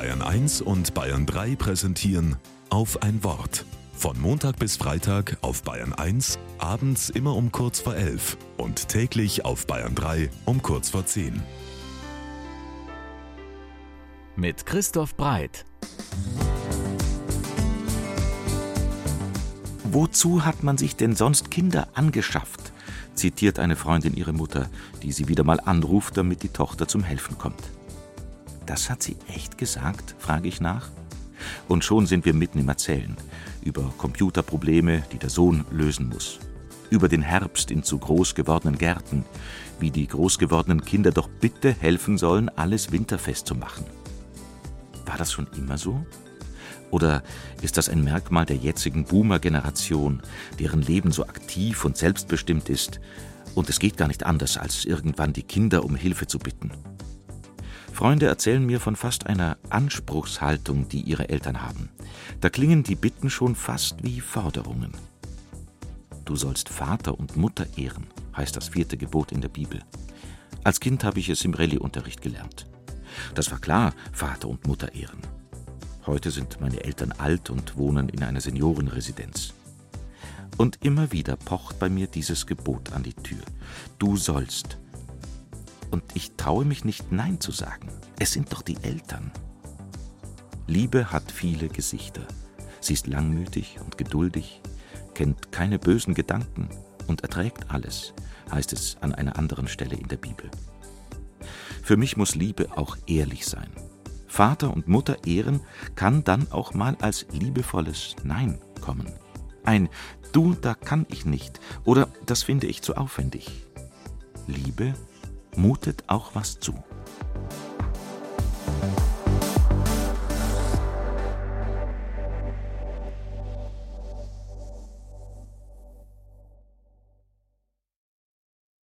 Bayern 1 und Bayern 3 präsentieren auf ein Wort. Von Montag bis Freitag auf Bayern 1, abends immer um kurz vor 11 und täglich auf Bayern 3 um kurz vor 10. Mit Christoph Breit. Wozu hat man sich denn sonst Kinder angeschafft? zitiert eine Freundin ihre Mutter, die sie wieder mal anruft, damit die Tochter zum Helfen kommt. Das hat sie echt gesagt, frage ich nach. Und schon sind wir mitten im Erzählen. Über Computerprobleme, die der Sohn lösen muss. Über den Herbst in zu groß gewordenen Gärten. Wie die groß gewordenen Kinder doch bitte helfen sollen, alles winterfest zu machen. War das schon immer so? Oder ist das ein Merkmal der jetzigen Boomer-Generation, deren Leben so aktiv und selbstbestimmt ist und es geht gar nicht anders, als irgendwann die Kinder um Hilfe zu bitten? Freunde erzählen mir von fast einer Anspruchshaltung, die ihre Eltern haben. Da klingen die Bitten schon fast wie Forderungen. Du sollst Vater und Mutter ehren, heißt das vierte Gebot in der Bibel. Als Kind habe ich es im Rallye-Unterricht gelernt. Das war klar, Vater und Mutter ehren. Heute sind meine Eltern alt und wohnen in einer Seniorenresidenz. Und immer wieder pocht bei mir dieses Gebot an die Tür. Du sollst und ich traue mich nicht Nein zu sagen. Es sind doch die Eltern. Liebe hat viele Gesichter. Sie ist langmütig und geduldig, kennt keine bösen Gedanken und erträgt alles, heißt es an einer anderen Stelle in der Bibel. Für mich muss Liebe auch ehrlich sein. Vater und Mutter ehren kann dann auch mal als liebevolles Nein kommen. Ein Du, da kann ich nicht oder das finde ich zu aufwendig. Liebe mutet auch was zu.